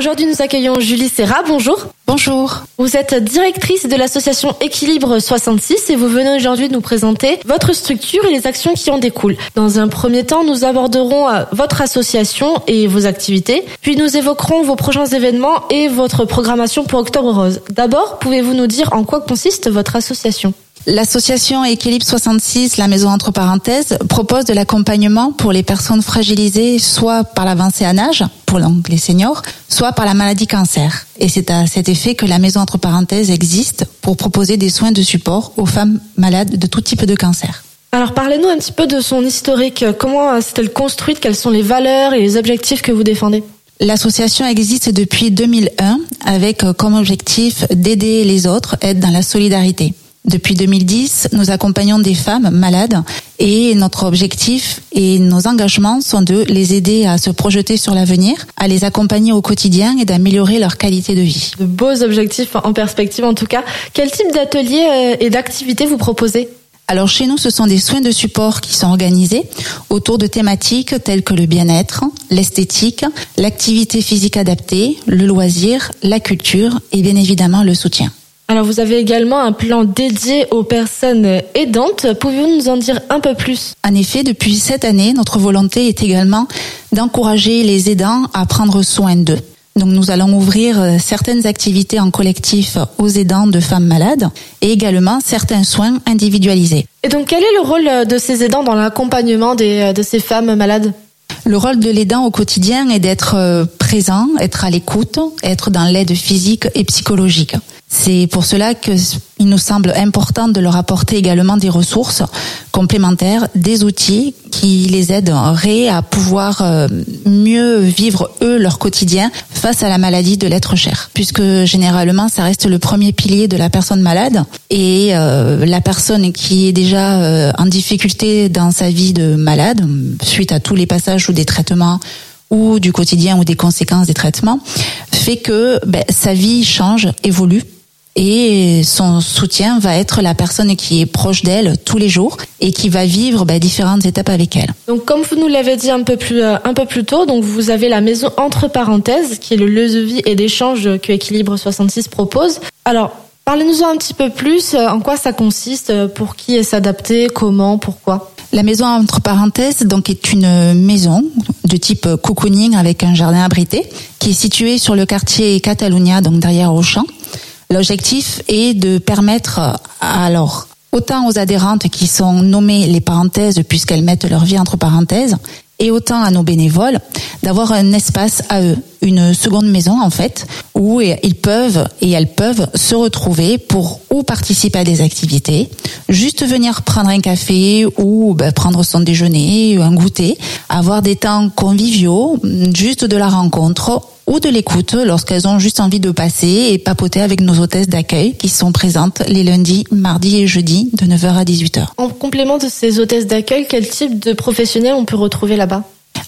Aujourd'hui, nous accueillons Julie Serra. Bonjour. Bonjour. Vous êtes directrice de l'association Équilibre 66 et vous venez aujourd'hui nous présenter votre structure et les actions qui en découlent. Dans un premier temps, nous aborderons euh, votre association et vos activités, puis nous évoquerons vos prochains événements et votre programmation pour Octobre Rose. D'abord, pouvez-vous nous dire en quoi consiste votre association? L'association Équilibre 66, la maison entre parenthèses, propose de l'accompagnement pour les personnes fragilisées soit par l'avancée en âge, pour les seniors, soit par la maladie cancer. Et c'est à cet effet que la maison entre parenthèses existe pour proposer des soins de support aux femmes malades de tout type de cancer. Alors parlez-nous un petit peu de son historique. Comment s'est-elle construite? Quelles sont les valeurs et les objectifs que vous défendez? L'association existe depuis 2001 avec comme objectif d'aider les autres, être dans la solidarité. Depuis 2010, nous accompagnons des femmes malades et notre objectif et nos engagements sont de les aider à se projeter sur l'avenir, à les accompagner au quotidien et d'améliorer leur qualité de vie. De beaux objectifs en perspective en tout cas. Quel type d'ateliers euh, et d'activités vous proposez? Alors chez nous, ce sont des soins de support qui sont organisés autour de thématiques telles que le bien-être, l'esthétique, l'activité physique adaptée, le loisir, la culture et bien évidemment le soutien. Alors vous avez également un plan dédié aux personnes aidantes. Pouvez-vous nous en dire un peu plus? En effet, depuis cette année, notre volonté est également d'encourager les aidants à prendre soin d'eux. Donc nous allons ouvrir euh, certaines activités en collectif aux aidants de femmes malades et également certains soins individualisés. Et donc quel est le rôle de ces aidants dans l'accompagnement euh, de ces femmes malades? Le rôle de l'aidant au quotidien est d'être euh, présent, être à l'écoute, être dans l'aide physique et psychologique. C'est pour cela qu'il nous semble important de leur apporter également des ressources complémentaires, des outils qui les aideraient à pouvoir euh, mieux vivre eux leur quotidien face à la maladie de l'être cher. Puisque généralement, ça reste le premier pilier de la personne malade et euh, la personne qui est déjà euh, en difficulté dans sa vie de malade suite à tous les passages ou des traitements ou du quotidien ou des conséquences des traitements fait que ben, sa vie change, évolue et son soutien va être la personne qui est proche d'elle tous les jours et qui va vivre bah, différentes étapes avec elle. Donc comme vous nous l'avez dit un peu plus euh, un peu plus tôt, donc vous avez la maison entre parenthèses qui est le lieu de vie et d'échange que Équilibre 66 propose. Alors Parlez-nous un petit peu plus, euh, en quoi ça consiste, euh, pour qui est s'adapter, comment, pourquoi? La maison entre parenthèses donc est une maison de type cocooning avec un jardin abrité qui est située sur le quartier Catalunya, donc derrière Auchan. L'objectif est de permettre alors autant aux adhérentes qui sont nommées les parenthèses puisqu'elles mettent leur vie entre parenthèses et autant à nos bénévoles d'avoir un espace à eux, une seconde maison en fait, où ils peuvent et elles peuvent se retrouver pour ou participer à des activités, juste venir prendre un café ou ben, prendre son déjeuner, un goûter, avoir des temps conviviaux, juste de la rencontre ou de l'écoute lorsqu'elles ont juste envie de passer et papoter avec nos hôtesses d'accueil qui sont présentes les lundis, mardis et jeudis de 9h à 18h. En complément de ces hôtesses d'accueil, quel type de professionnels on peut retrouver là-bas?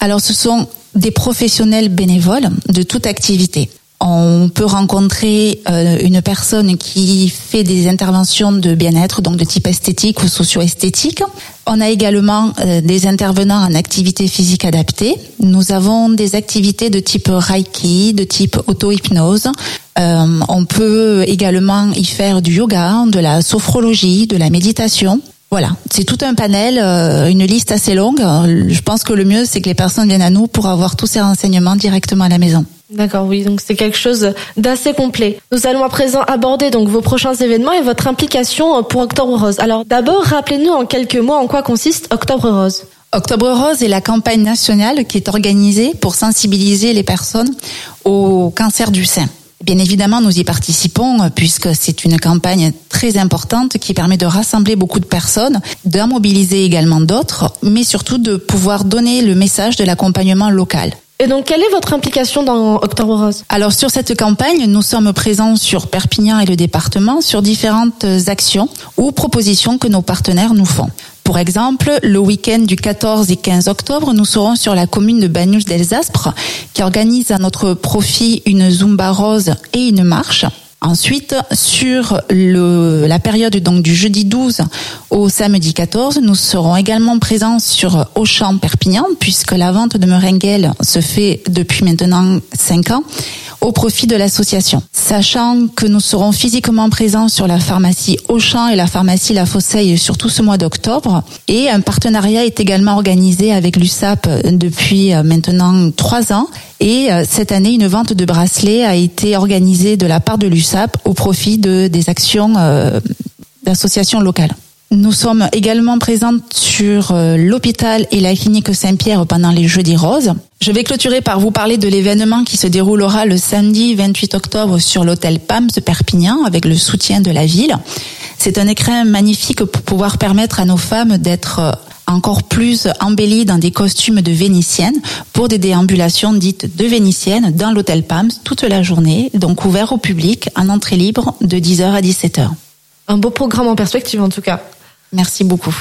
Alors ce sont des professionnels bénévoles de toute activité. On peut rencontrer euh, une personne qui fait des interventions de bien-être, donc de type esthétique ou socio-esthétique. On a également euh, des intervenants en activité physique adaptée. Nous avons des activités de type Reiki, de type auto-hypnose. Euh, on peut également y faire du yoga, de la sophrologie, de la méditation. Voilà, c'est tout un panel, une liste assez longue. Je pense que le mieux, c'est que les personnes viennent à nous pour avoir tous ces renseignements directement à la maison. D'accord, oui, donc c'est quelque chose d'assez complet. Nous allons à présent aborder donc vos prochains événements et votre implication pour Octobre Rose. Alors d'abord, rappelez-nous en quelques mots en quoi consiste Octobre Rose. Octobre Rose est la campagne nationale qui est organisée pour sensibiliser les personnes au cancer du sein. Bien évidemment, nous y participons puisque c'est une campagne très importante qui permet de rassembler beaucoup de personnes, d'en mobiliser également d'autres, mais surtout de pouvoir donner le message de l'accompagnement local. Et donc, quelle est votre implication dans Octobre Rose? Alors, sur cette campagne, nous sommes présents sur Perpignan et le département sur différentes actions ou propositions que nos partenaires nous font. Pour exemple, le week-end du 14 et 15 octobre, nous serons sur la commune de Bagnous d'Elsaspre qui organise à notre profit une Zumba rose et une marche. Ensuite, sur la période donc du jeudi 12 au samedi 14, nous serons également présents sur Auchan Perpignan puisque la vente de meringues se fait depuis maintenant 5 ans au profit de l'association. Sachant que nous serons physiquement présents sur la pharmacie Auchan et la pharmacie La Fosseille sur tout ce mois d'octobre. Et un partenariat est également organisé avec l'USAP depuis euh, maintenant trois ans. Et euh, cette année, une vente de bracelets a été organisée de la part de l'USAP au profit de, des actions euh, d'associations locales. Nous sommes également présentes sur euh, l'hôpital et la clinique Saint-Pierre pendant les Jeudis Roses. Je vais clôturer par vous parler de l'événement qui se déroulera le samedi 28 octobre sur l'hôtel PAMS Perpignan avec le soutien de la ville. C'est un écrin magnifique pour pouvoir permettre à nos femmes d'être euh, encore plus embellies dans des costumes de vénitiennes pour des déambulations dites de vénitiennes dans l'hôtel PAMS toute la journée, donc ouvert au public en entrée libre de 10h à 17h. Un beau programme en perspective en tout cas. Merci beaucoup.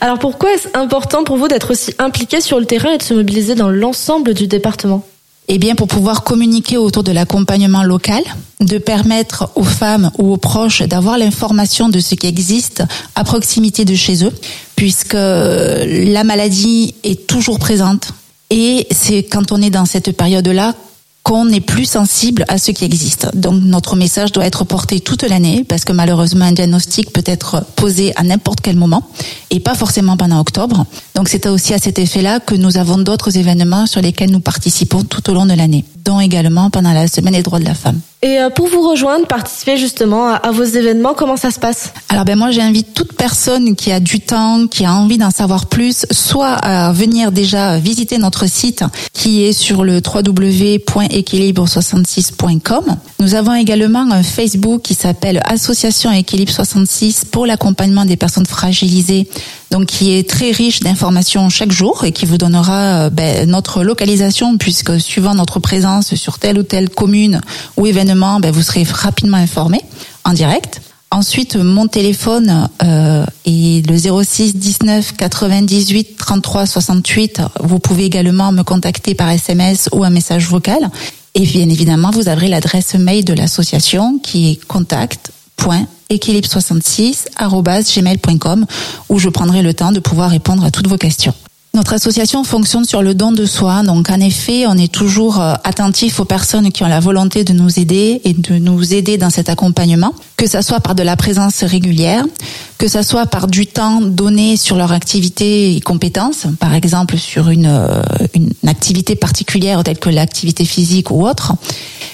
Alors pourquoi est-ce important pour vous d'être aussi impliqué sur le terrain et de se mobiliser dans l'ensemble du département? Eh bien, pour pouvoir communiquer autour de l'accompagnement local, de permettre aux femmes ou aux proches d'avoir l'information de ce qui existe à proximité de chez eux, puisque la maladie est toujours présente. Et c'est quand on est dans cette période-là qu'on est plus sensible à ce qui existe. Donc notre message doit être porté toute l'année parce que malheureusement un diagnostic peut être posé à n'importe quel moment et pas forcément pendant octobre. Donc c'est aussi à cet effet-là que nous avons d'autres événements sur lesquels nous participons tout au long de l'année, dont également pendant la semaine des droits de la femme. Et euh, pour vous rejoindre, participer justement à vos événements, comment ça se passe? Alors ben moi j'invite toute personne qui a du temps, qui a envie d'en savoir plus, soit à venir déjà visiter notre site qui est sur le www.équilibre66.com. Nous avons également un Facebook qui s'appelle Association Équilibre 66 pour l'accompagnement des personnes fragilisées donc qui est très riche d'informations chaque jour et qui vous donnera euh, ben, notre localisation puisque suivant notre présence sur telle ou telle commune ou événement, ben, vous serez rapidement informé en direct. Ensuite, mon téléphone euh, est le 06 19 98 33 68. Vous pouvez également me contacter par SMS ou un message vocal. Et bien évidemment, vous aurez l'adresse mail de l'association qui est contact équilibre66@gmail.com où je prendrai le temps de pouvoir répondre à toutes vos questions. Notre association fonctionne sur le don de soi, donc en effet, on est toujours euh, attentif aux personnes qui ont la volonté de nous aider et de nous aider dans cet accompagnement, que ça soit par de la présence régulière, que ça soit par du temps donné sur leur activité et compétences, par exemple sur une, euh, une activité particulière telle que l'activité physique ou autre,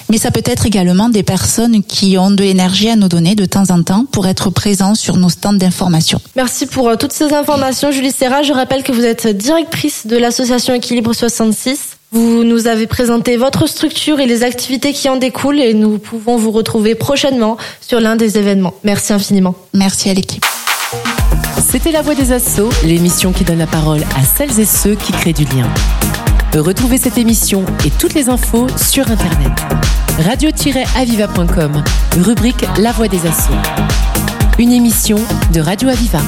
mais ça peut être également des personnes qui ont de l'énergie à nous donner de temps en temps pour être présents sur nos stands d'information. Merci pour euh, toutes ces informations, Julie Serra. Je rappelle que vous êtes directrice de l'association Équilibre 66. Vous nous avez présenté votre structure et les activités qui en découlent et nous pouvons vous retrouver prochainement sur l'un des événements. Merci infiniment. Merci à l'équipe. C'était La Voix des Assauts, l'émission qui donne la parole à celles et ceux qui créent du lien. Retrouvez cette émission et toutes les infos sur Internet. radio-aviva.com, rubrique La Voix des Assauts. Une émission de Radio Aviva.